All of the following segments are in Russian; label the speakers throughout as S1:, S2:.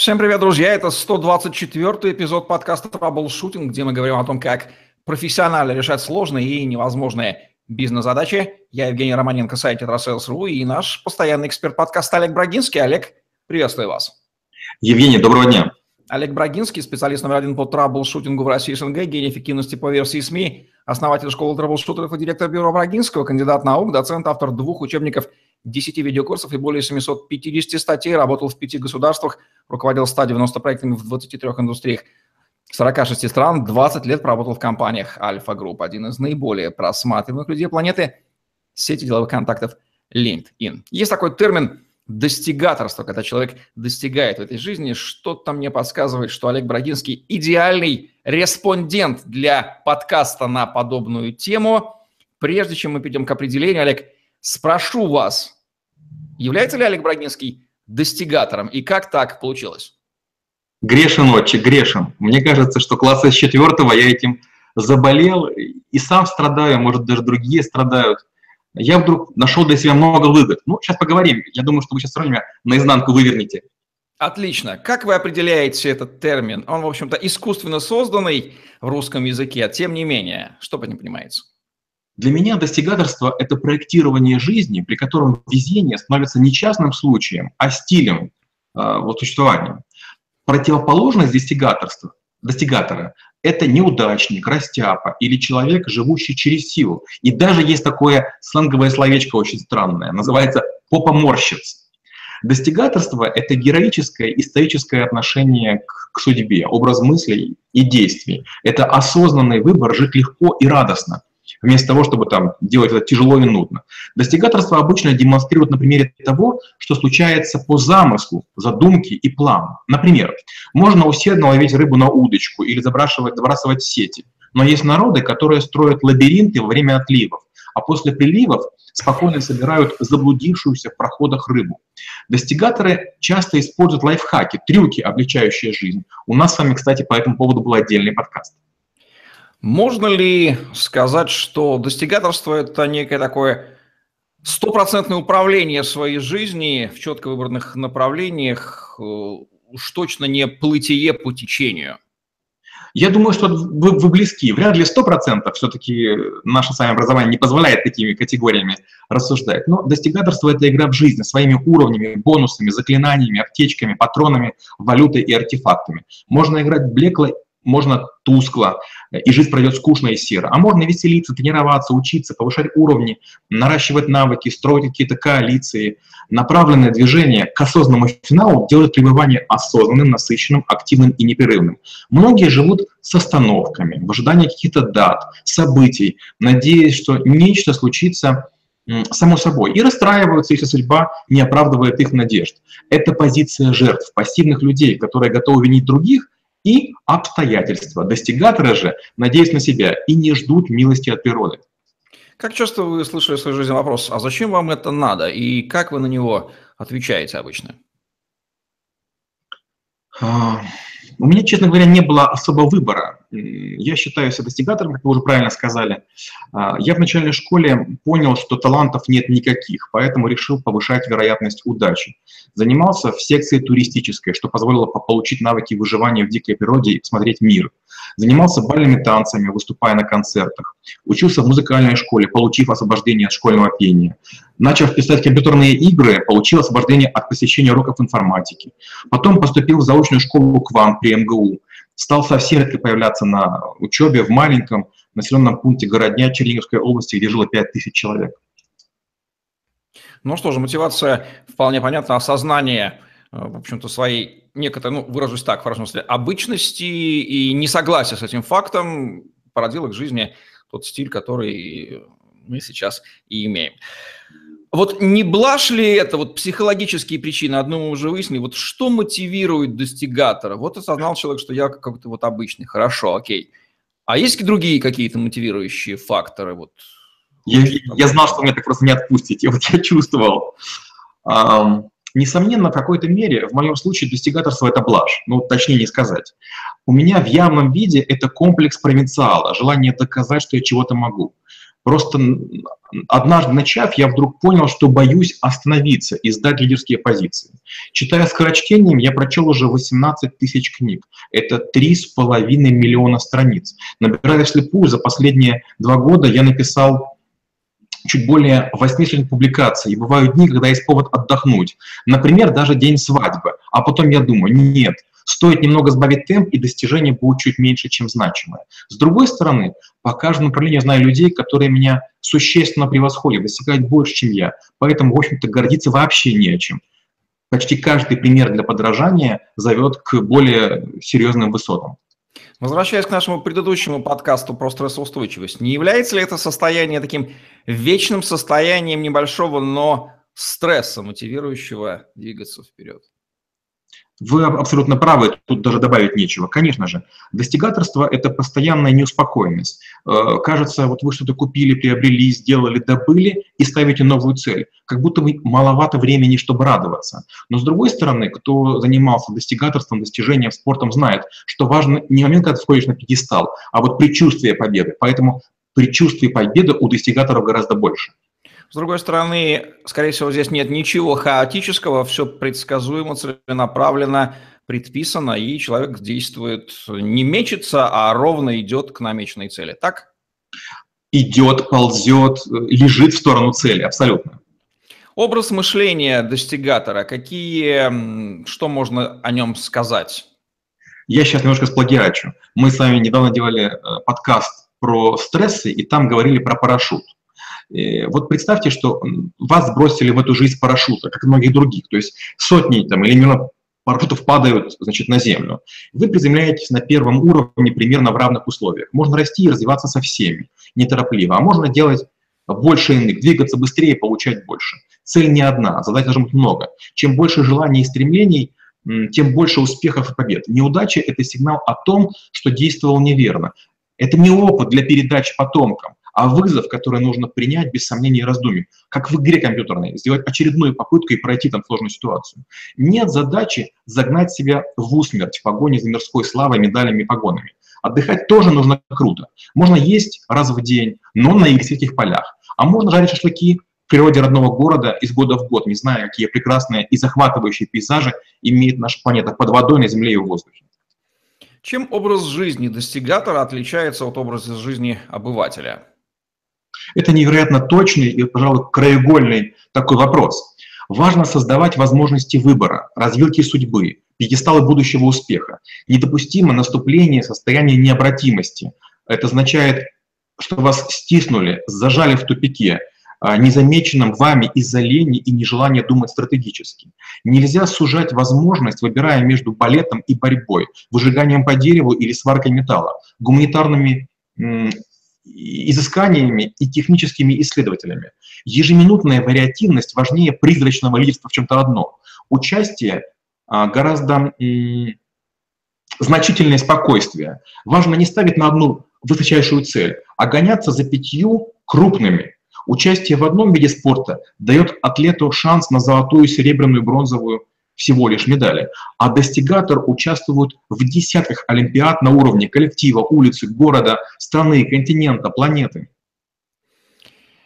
S1: Всем привет, друзья! Это 124 эпизод подкаста Troubleshooting, где мы говорим о том, как профессионально решать сложные и невозможные бизнес-задачи. Я Евгений Романенко, сайт Tetrasales.ru и наш постоянный эксперт подкаста Олег Брагинский. Олег, приветствую вас.
S2: Евгений, доброго дня.
S1: Олег Брагинский, специалист номер один по траблшутингу в России СНГ, гений эффективности по версии СМИ, основатель школы траблшутеров и директор бюро Брагинского, кандидат наук, доцент, автор двух учебников, 10 видеокурсов и более 750 статей, работал в пяти государствах, руководил 190 проектами в 23 индустриях 46 стран, 20 лет проработал в компаниях Альфа Групп, один из наиболее просматриваемых людей планеты, сети деловых контактов LinkedIn. Есть такой термин достигаторство, когда человек достигает в этой жизни, что-то мне подсказывает, что Олег Брагинский идеальный респондент для подкаста на подобную тему. Прежде чем мы перейдем к определению, Олег, спрошу вас, является ли Олег Брагинский достигатором и как так получилось?
S2: Грешен, отче, грешен. Мне кажется, что класса с четвертого я этим заболел и сам страдаю, может, даже другие страдают я вдруг нашел для себя много выгод. Ну, сейчас поговорим. Я думаю, что вы сейчас меня наизнанку вывернете.
S1: Отлично. Как вы определяете этот термин? Он, в общем-то, искусственно созданный в русском языке, а тем не менее, что по ним понимается?
S2: Для меня достигаторство – это проектирование жизни, при котором везение становится не частным случаем, а стилем э, вот, существования. Противоположность достигаторства, достигатора это неудачник, растяпа или человек, живущий через силу. И даже есть такое сленговое словечко очень странное, называется попоморщиц. Достигаторство – это героическое историческое отношение к, к судьбе, образ мыслей и действий. Это осознанный выбор жить легко и радостно вместо того, чтобы там делать это тяжело и нудно. Достигаторство обычно демонстрирует на примере того, что случается по замыслу, задумке и плану. Например, можно усердно ловить рыбу на удочку или забрасывать, забрасывать сети. Но есть народы, которые строят лабиринты во время отливов, а после приливов спокойно собирают заблудившуюся в проходах рыбу. Достигаторы часто используют лайфхаки, трюки, облегчающие жизнь. У нас с вами, кстати, по этому поводу был отдельный подкаст.
S1: Можно ли сказать, что достигаторство – это некое такое стопроцентное управление своей жизни в четко выбранных направлениях, э, уж точно не плытие по течению?
S2: Я думаю, что вы, вы близки. Вряд ли 100%, все-таки наше с вами образование не позволяет такими категориями рассуждать. Но достигаторство – это игра в жизни своими уровнями, бонусами, заклинаниями, аптечками, патронами, валютой и артефактами. Можно играть блекло можно тускло, и жизнь пройдет скучно и серо. А можно веселиться, тренироваться, учиться, повышать уровни, наращивать навыки, строить какие-то коалиции. Направленное движение к осознанному финалу делает пребывание осознанным, насыщенным, активным и непрерывным. Многие живут с остановками, в ожидании каких-то дат, событий, надеясь, что нечто случится само собой, и расстраиваются, если судьба не оправдывает их надежд. Это позиция жертв, пассивных людей, которые готовы винить других – и обстоятельства. Достигаторы же надеются на себя и не ждут милости от природы.
S1: Как часто вы слышали в своей жизни вопрос, а зачем вам это надо, и как вы на него отвечаете обычно?
S2: У меня, честно говоря, не было особо выбора. Я считаю себя достигатором, как вы уже правильно сказали. А, я в начальной школе понял, что талантов нет никаких, поэтому решил повышать вероятность удачи. Занимался в секции туристической, что позволило получить навыки выживания в дикой природе и посмотреть мир. Занимался бальными танцами, выступая на концертах. Учился в музыкальной школе, получив освобождение от школьного пения. Начав писать компьютерные игры, получил освобождение от посещения уроков информатики. Потом поступил в заочную школу КВАМ при МГУ. Стал совсем редко появляться на учебе в маленьком населенном пункте Городня Черниговской области, где жило 5000 человек.
S1: Ну что же, мотивация вполне понятна, осознание, в общем-то, своей некоторой, ну, выражусь так, в смысле, обычности и несогласие с этим фактом породило к жизни тот стиль, который мы сейчас и имеем. Вот не блажь ли это, вот психологические причины, одну мы уже выяснили, вот что мотивирует достигатора? Вот осознал человек, что я какой-то вот обычный, хорошо, окей. А есть ли другие какие-то мотивирующие факторы? Вот,
S2: я, я знал, что меня так просто не отпустите, вот я чувствовал. Um, несомненно, в какой-то мере, в моем случае, достигаторство – это блажь, ну, точнее не сказать. У меня в явном виде это комплекс провинциала, желание доказать, что я чего-то могу. Просто однажды начав, я вдруг понял, что боюсь остановиться и сдать лидерские позиции. Читая скорочтением, я прочел уже 18 тысяч книг. Это 3,5 миллиона страниц. Набирая вслепую, за последние два года я написал чуть более 80 публикаций. И бывают дни, когда есть повод отдохнуть. Например, даже день свадьбы. А потом я думаю, нет, Стоит немного сбавить темп, и достижения будут чуть меньше, чем значимые. С другой стороны, по каждому направлению знаю людей, которые меня существенно превосходят, достигают больше, чем я. Поэтому, в общем-то, гордиться вообще не о чем. Почти каждый пример для подражания зовет к более серьезным высотам.
S1: Возвращаясь к нашему предыдущему подкасту про стрессоустойчивость, не является ли это состояние таким вечным состоянием небольшого, но стресса, мотивирующего двигаться вперед?
S2: Вы абсолютно правы, тут даже добавить нечего. Конечно же, достигаторство – это постоянная неуспокоенность. Э, кажется, вот вы что-то купили, приобрели, сделали, добыли и ставите новую цель. Как будто бы маловато времени, чтобы радоваться. Но с другой стороны, кто занимался достигаторством, достижением, спортом, знает, что важно не момент, когда ты входишь на пьедестал, а вот предчувствие победы. Поэтому предчувствие победы у достигаторов гораздо больше.
S1: С другой стороны, скорее всего, здесь нет ничего хаотического, все предсказуемо, целенаправленно, предписано, и человек действует, не мечется, а ровно идет к намеченной цели. Так?
S2: Идет, ползет, лежит в сторону цели, абсолютно.
S1: Образ мышления достигатора, какие, что можно о нем сказать?
S2: Я сейчас немножко сплагиачу. Мы с вами недавно делали э, подкаст про стрессы, и там говорили про парашют. Э, вот представьте, что вас сбросили в эту жизнь парашюта, как и многих других. То есть сотни там, или миллион парашютов падают значит, на землю. Вы приземляетесь на первом уровне примерно в равных условиях. Можно расти и развиваться со всеми, неторопливо. А можно делать больше иных, двигаться быстрее, получать больше. Цель не одна, задач должно быть много. Чем больше желаний и стремлений, тем больше успехов и побед. Неудача – это сигнал о том, что действовал неверно. Это не опыт для передачи потомкам а вызов, который нужно принять без сомнений и раздумий. Как в игре компьютерной, сделать очередную попытку и пройти там сложную ситуацию. Нет задачи загнать себя в усмерть в погоне за мирской славой, медалями и погонами. Отдыхать тоже нужно круто. Можно есть раз в день, но на игристых полях. А можно жарить шашлыки в природе родного города из года в год, не зная, какие прекрасные и захватывающие пейзажи имеет наша планета под водой, на земле и в воздухе.
S1: Чем образ жизни достигатора отличается от образа жизни обывателя?
S2: Это невероятно точный и, пожалуй, краеугольный такой вопрос. Важно создавать возможности выбора, развилки судьбы, пьедесталы будущего успеха. Недопустимо наступление состояния необратимости. Это означает, что вас стиснули, зажали в тупике, а, незамеченным вами из-за лени и нежелания думать стратегически. Нельзя сужать возможность, выбирая между балетом и борьбой, выжиганием по дереву или сваркой металла, гуманитарными изысканиями и техническими исследователями. Ежеминутная вариативность важнее призрачного лидерства в чем-то одном. Участие а, гораздо значительное спокойствие. Важно не ставить на одну высочайшую цель, а гоняться за пятью крупными. Участие в одном виде спорта дает атлету шанс на золотую, серебряную, бронзовую всего лишь медали, а достигатор участвует в десятках олимпиад на уровне коллектива, улицы, города, страны, континента, планеты.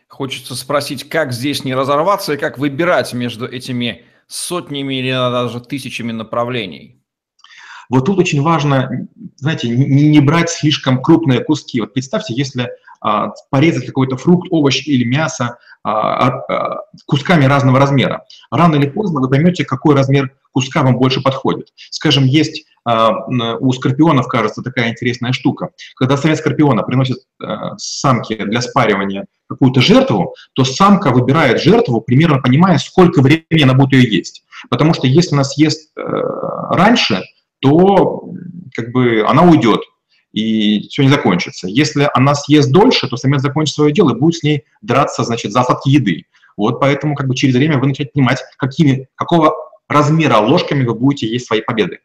S1: Хочется спросить, как здесь не разорваться и как выбирать между этими сотнями или даже тысячами направлений?
S2: Вот тут очень важно, знаете, не, брать слишком крупные куски. Вот представьте, если порезать какой-то фрукт, овощ или мясо а, а, кусками разного размера. Рано или поздно вы поймете, какой размер куска вам больше подходит. Скажем, есть у скорпионов, кажется, такая интересная штука. Когда совет скорпиона приносит самке для спаривания какую-то жертву, то самка выбирает жертву, примерно понимая, сколько времени она будет ее есть. Потому что если она съест э, раньше, то как бы она уйдет и все не закончится. Если она съест дольше, то самец закончит свое дело и будет с ней драться, значит, за остатки еды. Вот поэтому как бы через время вы начинаете понимать, какими, какого размера ложками вы будете есть свои победы.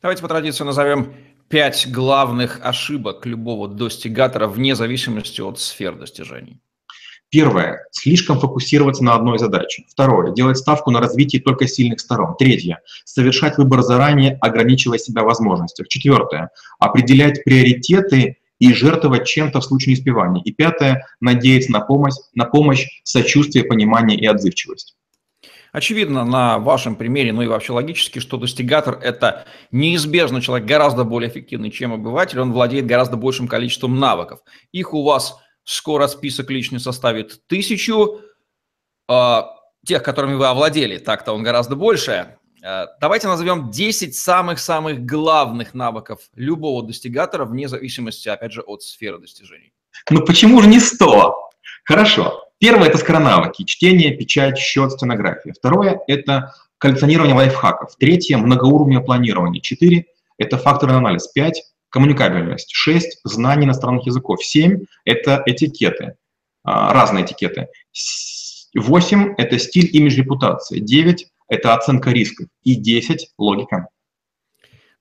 S1: Давайте по традиции назовем пять главных ошибок любого достигатора вне зависимости от сфер достижений.
S2: Первое – слишком фокусироваться на одной задаче. Второе – делать ставку на развитие только сильных сторон. Третье – совершать выбор заранее, ограничивая себя возможностях. Четвертое – определять приоритеты и жертвовать чем-то в случае неуспевания. И пятое – надеяться на помощь, на помощь, сочувствие, понимание и отзывчивость.
S1: Очевидно на вашем примере, ну и вообще логически, что достигатор – это неизбежно человек гораздо более эффективный, чем обыватель, он владеет гораздо большим количеством навыков. Их у вас скоро список личный составит тысячу, э, тех, которыми вы овладели, так-то он гораздо больше. Э, давайте назовем 10 самых-самых главных навыков любого достигатора, вне зависимости, опять же, от сферы достижений.
S2: Ну почему же не 100? Хорошо. Первое – это скоронавыки, чтение, печать, счет, стенография. Второе – это коллекционирование лайфхаков. Третье – многоуровневое планирование. Четыре – это факторный анализ. Пять – коммуникабельность. Шесть – знание иностранных языков. Семь – это этикеты, а, разные этикеты. Восемь – это стиль, имидж, репутация. Девять – это оценка рисков. И десять – логика.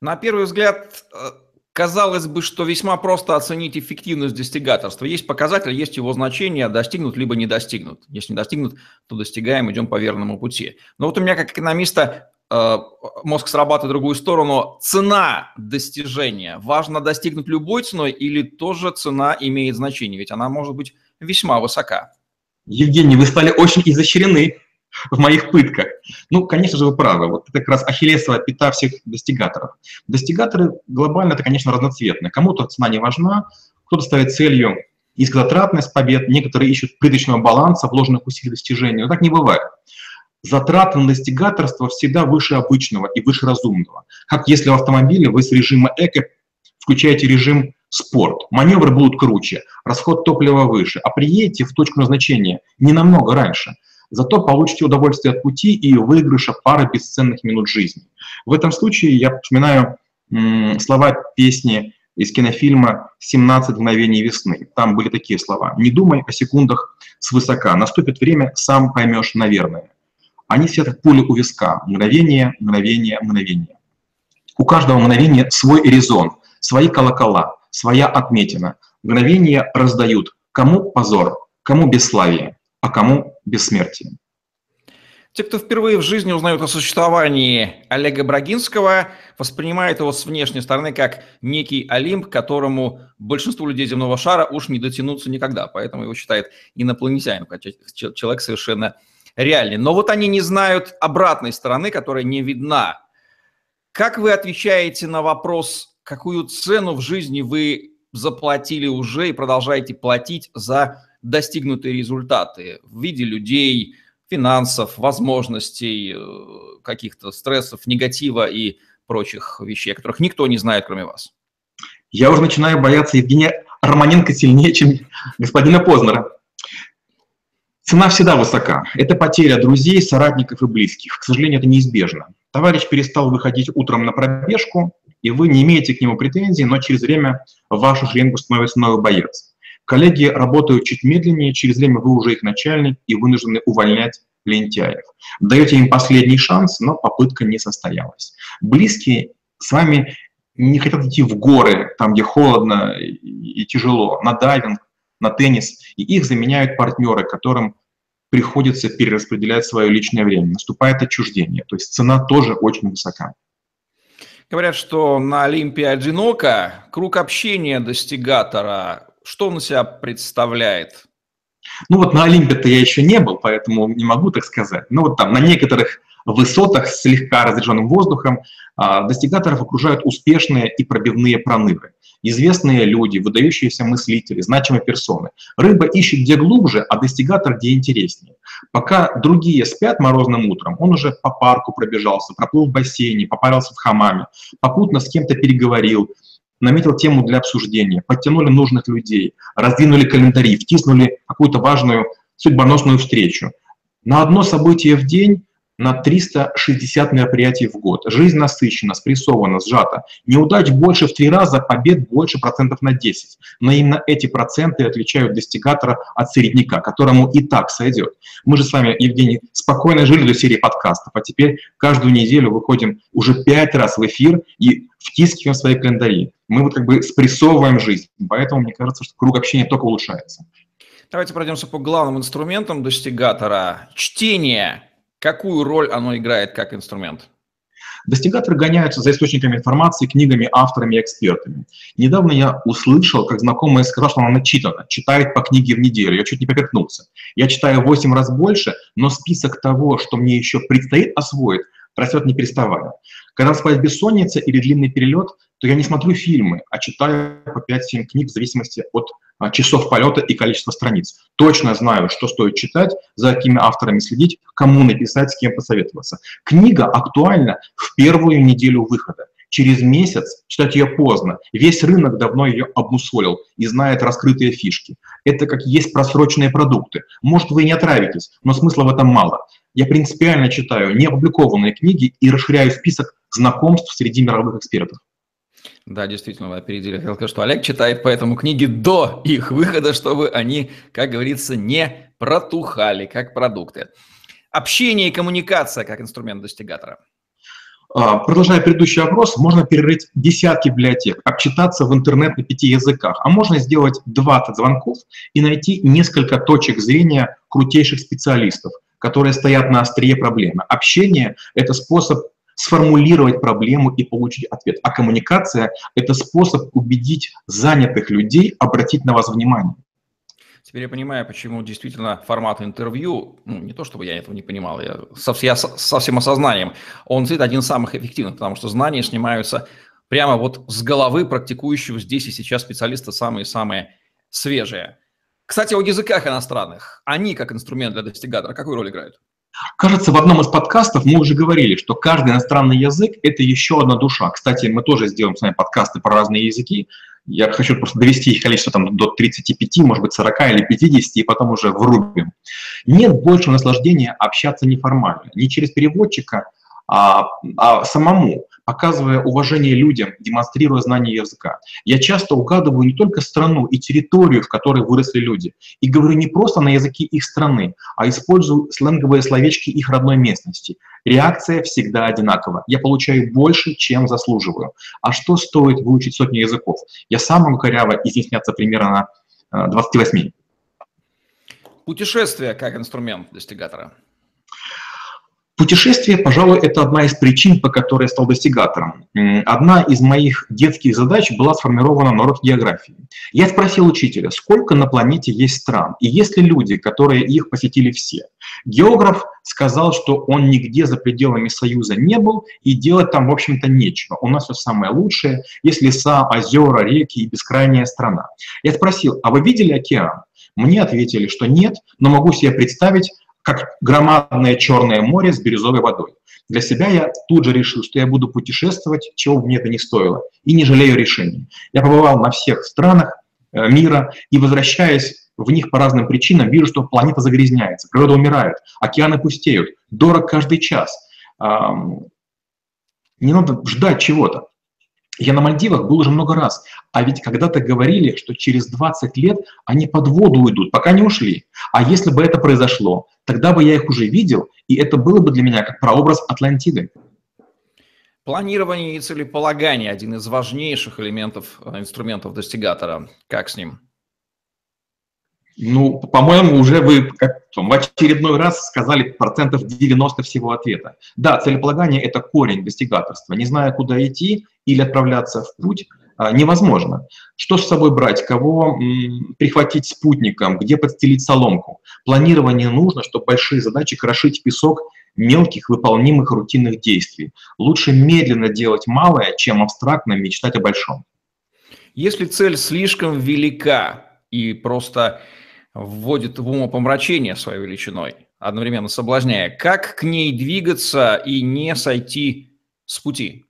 S1: На первый взгляд, э, Казалось бы, что весьма просто оценить эффективность достигаторства. Есть показатель, есть его значение, достигнут либо не достигнут. Если не достигнут, то достигаем, идем по верному пути. Но вот у меня как экономиста мозг срабатывает в другую сторону. Цена достижения. Важно достигнуть любой ценой или тоже цена имеет значение? Ведь она может быть весьма высока.
S2: Евгений, вы стали очень изощрены в моих пытках. Ну, конечно же, вы правы. Вот это как раз ахиллесовая пята всех достигаторов. Достигаторы глобально это, конечно, разноцветные. Кому-то цена не важна, кто-то ставит целью низкозатратность побед, некоторые ищут приточного баланса вложенных усилий достижения. Но так не бывает. Затраты на достигаторство всегда выше обычного и выше разумного. Как если в автомобиле вы с режима эко включаете режим спорт. Маневры будут круче, расход топлива выше, а приедете в точку назначения не намного раньше – зато получите удовольствие от пути и выигрыша пары бесценных минут жизни. В этом случае я вспоминаю слова песни из кинофильма «17 мгновений весны». Там были такие слова. «Не думай о секундах свысока. Наступит время, сам поймешь, наверное». Они все как пули у виска. Мгновение, мгновение, мгновение. У каждого мгновения свой резон, свои колокола, своя отметина. Мгновения раздают. Кому позор, кому бесславие, а кому бессмертие.
S1: Те, кто впервые в жизни узнают о существовании Олега Брагинского, воспринимают его с внешней стороны как некий Олимп, которому большинству людей земного шара уж не дотянуться никогда, поэтому его считают инопланетянином, хотя человек совершенно реальный. Но вот они не знают обратной стороны, которая не видна. Как вы отвечаете на вопрос, какую цену в жизни вы заплатили уже и продолжаете платить за достигнутые результаты в виде людей, финансов, возможностей, э, каких-то стрессов, негатива и прочих вещей, о которых никто не знает, кроме вас?
S2: Я уже начинаю бояться Евгения Романенко сильнее, чем господина Познера. Цена всегда высока. Это потеря друзей, соратников и близких. К сожалению, это неизбежно. Товарищ перестал выходить утром на пробежку, и вы не имеете к нему претензий, но через время в вашу шеренгу становится новый боец. Коллеги работают чуть медленнее, через время вы уже их начальник и вынуждены увольнять лентяев. Даете им последний шанс, но попытка не состоялась. Близкие с вами не хотят идти в горы, там, где холодно и тяжело, на дайвинг, на теннис, и их заменяют партнеры, которым приходится перераспределять свое личное время. Наступает отчуждение, то есть цена тоже очень высока.
S1: Говорят, что на Олимпе одиноко круг общения достигатора что он из себя представляет?
S2: Ну вот на Олимпе-то я еще не был, поэтому не могу так сказать. Но вот там на некоторых высотах с слегка разряженным воздухом а, достигаторов окружают успешные и пробивные проныры. Известные люди, выдающиеся мыслители, значимые персоны. Рыба ищет где глубже, а достигатор где интереснее. Пока другие спят морозным утром, он уже по парку пробежался, проплыл в бассейне, попарился в хамаме, попутно с кем-то переговорил, наметил тему для обсуждения, подтянули нужных людей, раздвинули календари, втиснули какую-то важную судьбоносную встречу. На одно событие в день на 360 мероприятий в год. Жизнь насыщена, спрессована, сжата. Неудач больше в три раза, побед больше процентов на 10. Но именно эти проценты отличают достигатора от середняка, которому и так сойдет. Мы же с вами, Евгений, спокойно жили до серии подкастов, а теперь каждую неделю выходим уже пять раз в эфир и втискиваем свои календари. Мы вот как бы спрессовываем жизнь. Поэтому мне кажется, что круг общения только улучшается.
S1: Давайте пройдемся по главным инструментам достигатора. Чтение Какую роль оно играет как инструмент?
S2: Достигаторы гоняются за источниками информации, книгами, авторами, экспертами. Недавно я услышал, как знакомая сказала, что она начитана, читает по книге в неделю. Я чуть не поперхнулся. Я читаю 8 раз больше, но список того, что мне еще предстоит освоить, растет не переставая. Когда спать бессонница или длинный перелет, то я не смотрю фильмы, а читаю по 5-7 книг в зависимости от часов полета и количества страниц. Точно знаю, что стоит читать, за какими авторами следить, кому написать, с кем посоветоваться. Книга актуальна в первую неделю выхода. Через месяц читать ее поздно. Весь рынок давно ее обмусолил и знает раскрытые фишки. Это как есть просроченные продукты. Может, вы и не отравитесь, но смысла в этом мало. Я принципиально читаю неопубликованные книги и расширяю список знакомств среди мировых экспертов.
S1: Да, действительно, вы опередили. Я хотел что Олег читает поэтому книги до их выхода, чтобы они, как говорится, не протухали, как продукты. Общение и коммуникация как инструмент достигатора.
S2: А, продолжая предыдущий вопрос, можно перерыть десятки библиотек, обчитаться в интернет на пяти языках, а можно сделать 20 звонков и найти несколько точек зрения крутейших специалистов, которые стоят на острие проблемы. Общение – это способ сформулировать проблему и получить ответ. А коммуникация – это способ убедить занятых людей обратить на вас внимание.
S1: Теперь я понимаю, почему действительно формат интервью, ну, не то чтобы я этого не понимал, я со, я со всем осознанием, он действительно один из самых эффективных, потому что знания снимаются прямо вот с головы практикующего здесь и сейчас специалиста самые-самые свежие. Кстати, о языках иностранных. Они, как инструмент для достигатора, какую роль играют?
S2: Кажется, в одном из подкастов мы уже говорили, что каждый иностранный язык – это еще одна душа. Кстати, мы тоже сделаем с вами подкасты про разные языки. Я хочу просто довести их количество там, до 35, может быть, 40 или 50, и потом уже врубим. Нет большего наслаждения общаться неформально, не через переводчика, а, а самому показывая уважение людям, демонстрируя знание языка. Я часто угадываю не только страну и территорию, в которой выросли люди, и говорю не просто на языке их страны, а использую сленговые словечки их родной местности. Реакция всегда одинакова. Я получаю больше, чем заслуживаю. А что стоит выучить сотни языков? Я сам могу коряво изъясняться примерно на 28. Э,
S1: Путешествие как инструмент достигатора –
S2: Путешествие, пожалуй, это одна из причин, по которой я стал достигатором. Одна из моих детских задач была сформирована на урок географии. Я спросил учителя, сколько на планете есть стран, и есть ли люди, которые их посетили все. Географ сказал, что он нигде за пределами Союза не был, и делать там, в общем-то, нечего. У нас все самое лучшее, есть леса, озера, реки и бескрайняя страна. Я спросил, а вы видели океан? Мне ответили, что нет, но могу себе представить, как громадное Черное море с бирюзовой водой. Для себя я тут же решил, что я буду путешествовать, чего бы мне это не стоило, и не жалею решений. Я побывал на всех странах э, мира, и возвращаясь в них по разным причинам, вижу, что планета загрязняется, природа умирает, океаны пустеют, дорог каждый час. Не надо ждать чего-то. Я на Мальдивах был уже много раз, а ведь когда-то говорили, что через 20 лет они под воду уйдут, пока не ушли. А если бы это произошло, тогда бы я их уже видел, и это было бы для меня как прообраз Атлантиды.
S1: Планирование и целеполагание – один из важнейших элементов э, инструментов достигатора. Как с ним?
S2: Ну, по-моему, уже вы как, в очередной раз сказали процентов 90 всего ответа. Да, целеполагание – это корень достигаторства. Не зная, куда идти или отправляться в путь, а, невозможно. Что с собой брать, кого м, прихватить спутником, где подстелить соломку. Планирование нужно, чтобы большие задачи крошить песок мелких выполнимых рутинных действий. Лучше медленно делать малое, чем абстрактно мечтать о большом.
S1: Если цель слишком велика и просто вводит в умопомрачение своей величиной, одновременно соблазняя. Как к ней двигаться и не сойти с пути?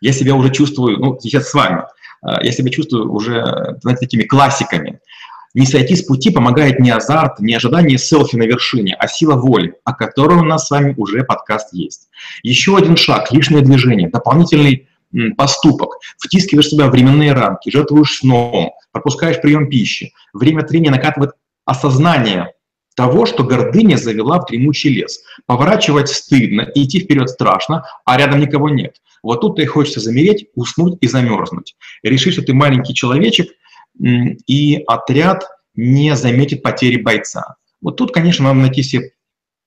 S2: Я себя уже чувствую, ну, сейчас с вами, а, я себя чувствую уже, знаете, такими классиками. Не сойти с пути помогает не азарт, не ожидание селфи на вершине, а сила воли, о которой у нас с вами уже подкаст есть. Еще один шаг, лишнее движение, дополнительный поступок, втискиваешь себя в временные рамки, жертвуешь сном, пропускаешь прием пищи. Время времени накатывает осознание того, что гордыня завела в дремучий лес. Поворачивать стыдно, идти вперед страшно, а рядом никого нет. Вот тут и хочется замереть, уснуть и замерзнуть. Решить, что ты маленький человечек, и отряд не заметит потери бойца. Вот тут, конечно, надо найти себе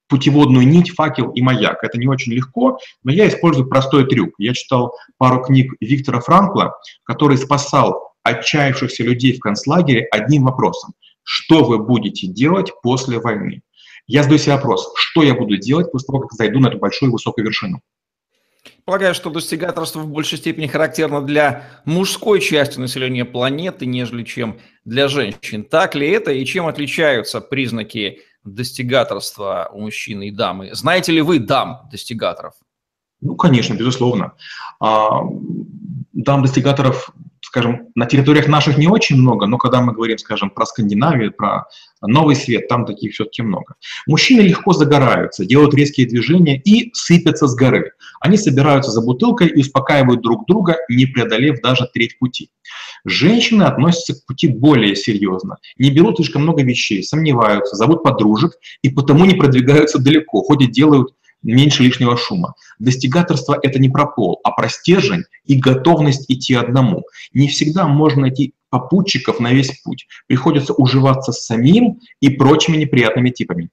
S2: путеводную нить, факел и маяк. Это не очень легко, но я использую простой трюк. Я читал пару книг Виктора Франкла, который спасал отчаявшихся людей в концлагере одним вопросом. Что вы будете делать после войны? Я задаю себе вопрос, что я буду делать после того, как зайду на эту большую высокую вершину?
S1: Полагаю, что достигаторство в большей степени характерно для мужской части населения планеты, нежели чем для женщин. Так ли это и чем отличаются признаки достигаторства у мужчины и дамы? Знаете ли вы дам достигаторов?
S2: Ну, конечно, безусловно. А, дам достигаторов скажем, на территориях наших не очень много, но когда мы говорим, скажем, про Скандинавию, про Новый Свет, там таких все-таки много. Мужчины легко загораются, делают резкие движения и сыпятся с горы. Они собираются за бутылкой и успокаивают друг друга, не преодолев даже треть пути. Женщины относятся к пути более серьезно, не берут слишком много вещей, сомневаются, зовут подружек и потому не продвигаются далеко, хоть и делают меньше лишнего шума. Достигаторство – это не про пол, а про стержень и готовность идти одному. Не всегда можно найти попутчиков на весь путь. Приходится уживаться с самим и прочими неприятными типами.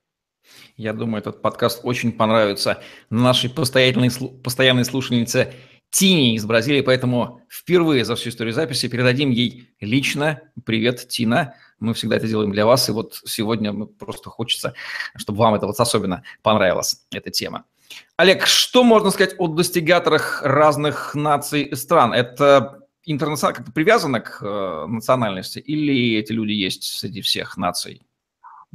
S1: Я думаю, этот подкаст очень понравится нашей постоянной, постоянной слушательнице Тине из Бразилии, поэтому впервые за всю историю записи передадим ей лично привет, Тина. Мы всегда это делаем для вас, и вот сегодня просто хочется, чтобы вам это вот особенно понравилась эта тема. Олег, что можно сказать о достигаторах разных наций и стран? Это интернационально как-то привязано к э, национальности или эти люди есть среди всех наций?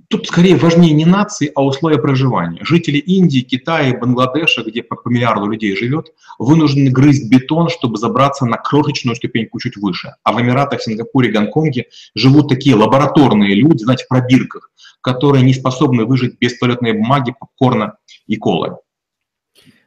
S2: Тут скорее важнее не нации, а условия проживания. Жители Индии, Китая, Бангладеша, где по, по миллиарду людей живет, вынуждены грызть бетон, чтобы забраться на крошечную ступеньку чуть выше. А в Эмиратах, Сингапуре, Гонконге живут такие лабораторные люди, знаете, в пробирках, которые не способны выжить без туалетной бумаги, попкорна и колы.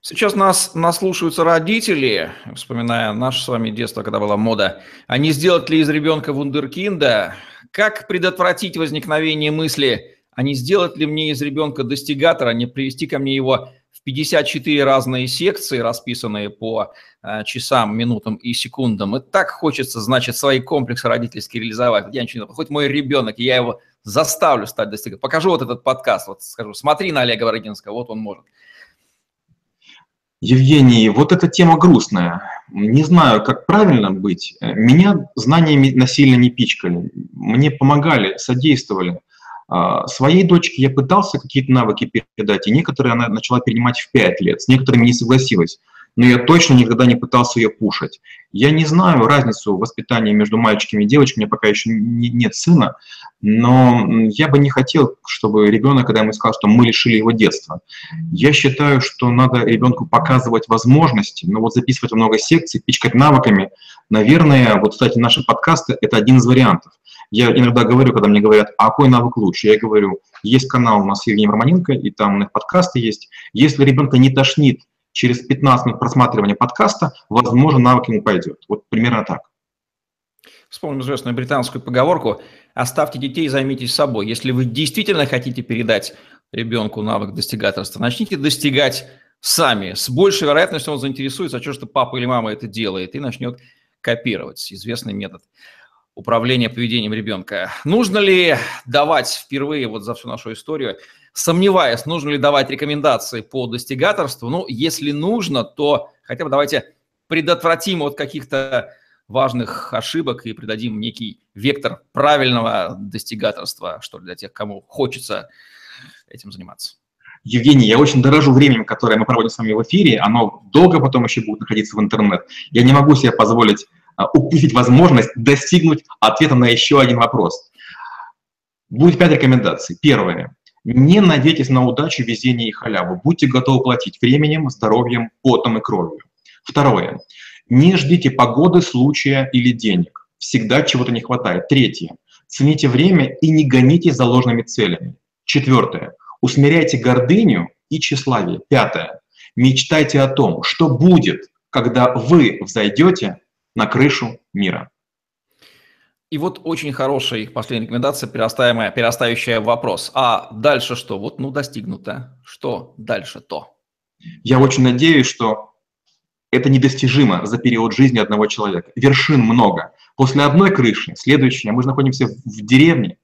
S1: Сейчас нас наслушаются родители, вспоминая наше с вами детство, когда была мода. А не сделать ли из ребенка вундеркинда? Как предотвратить возникновение мысли, а не сделать ли мне из ребенка достигатора, не привести ко мне его в 54 разные секции, расписанные по э, часам, минутам и секундам. И так хочется, значит, свои комплексы родительские реализовать. Я ничего не хоть мой ребенок, я его заставлю стать достигатором. Покажу вот этот подкаст, вот скажу, смотри на Олега Варагинского, вот он может.
S2: Евгений, вот эта тема грустная. Не знаю, как правильно быть. Меня знаниями насильно не пичкали. Мне помогали, содействовали. А, своей дочке я пытался какие-то навыки передать, и некоторые она начала перенимать в 5 лет, с некоторыми не согласилась но я точно никогда не пытался ее пушить. Я не знаю разницу в воспитании между мальчиками и девочками, у меня пока еще не, нет сына, но я бы не хотел, чтобы ребенок, когда ему сказал, что мы лишили его детства. Я считаю, что надо ребенку показывать возможности, но вот записывать много секций, пичкать навыками, наверное, вот, кстати, наши подкасты – это один из вариантов. Я иногда говорю, когда мне говорят, а какой навык лучше? Я говорю, есть канал у нас Евгений Романенко, и там у них подкасты есть. Если ребенка не тошнит через 15 минут просматривания подкаста, возможно, навык ему пойдет. Вот примерно так.
S1: Вспомним известную британскую поговорку «Оставьте детей, займитесь собой». Если вы действительно хотите передать ребенку навык достигаторства, начните достигать сами. С большей вероятностью он заинтересуется, а что, что папа или мама это делает, и начнет копировать. Известный метод управления поведением ребенка. Нужно ли давать впервые вот за всю нашу историю сомневаясь, нужно ли давать рекомендации по достигаторству. Ну, если нужно, то хотя бы давайте предотвратим от каких-то важных ошибок и придадим некий вектор правильного достигаторства, что для тех, кому хочется этим заниматься.
S2: Евгений, я очень дорожу временем, которое мы проводим с вами в эфире. Оно долго потом еще будет находиться в интернет. Я не могу себе позволить упустить возможность достигнуть ответа на еще один вопрос. Будет пять рекомендаций. Первое. Не надейтесь на удачу, везение и халяву. Будьте готовы платить временем, здоровьем, потом и кровью. Второе. Не ждите погоды, случая или денег. Всегда чего-то не хватает. Третье. Цените время и не гоните за ложными целями. Четвертое. Усмиряйте гордыню и тщеславие. Пятое. Мечтайте о том, что будет, когда вы взойдете на крышу мира.
S1: И вот очень хорошая последняя рекомендация, перерастаемая, перерастающая в вопрос. А дальше что? Вот, ну, достигнуто. Что дальше-то?
S2: Я очень надеюсь, что это недостижимо за период жизни одного человека. Вершин много. После одной крыши, следующая, мы же находимся в деревне.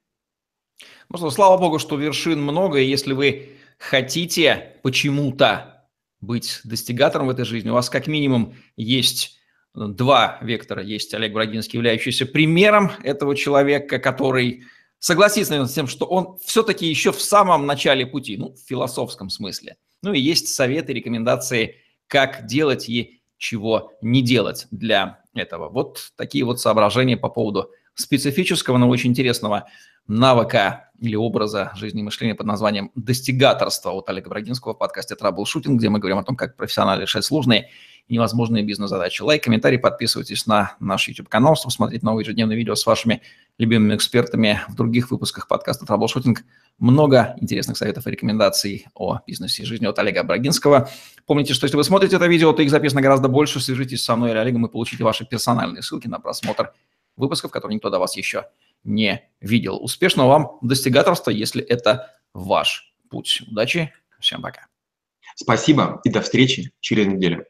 S1: Ну, слава богу, что вершин много, и если вы хотите почему-то быть достигатором в этой жизни, у вас как минимум есть два вектора. Есть Олег Брагинский, являющийся примером этого человека, который согласится с тем, что он все-таки еще в самом начале пути, ну, в философском смысле. Ну и есть советы, рекомендации, как делать и чего не делать для этого. Вот такие вот соображения по поводу специфического, но очень интересного навыка или образа жизни и мышления под названием «Достигаторство» от Олега Брагинского в подкасте «Траблшутинг», где мы говорим о том, как профессионально решать сложные и невозможные бизнес-задачи. Лайк, комментарий, подписывайтесь на наш YouTube-канал, чтобы смотреть новые ежедневные видео с вашими любимыми экспертами в других выпусках подкаста «Траблшутинг». Много интересных советов и рекомендаций о бизнесе и жизни от Олега Брагинского. Помните, что если вы смотрите это видео, то их записано гораздо больше. Свяжитесь со мной или Олегом и получите ваши персональные ссылки на просмотр выпусков, которые никто до вас еще не видел. Успешного вам достигаторства, если это ваш путь. Удачи, всем пока.
S2: Спасибо и до встречи через неделю.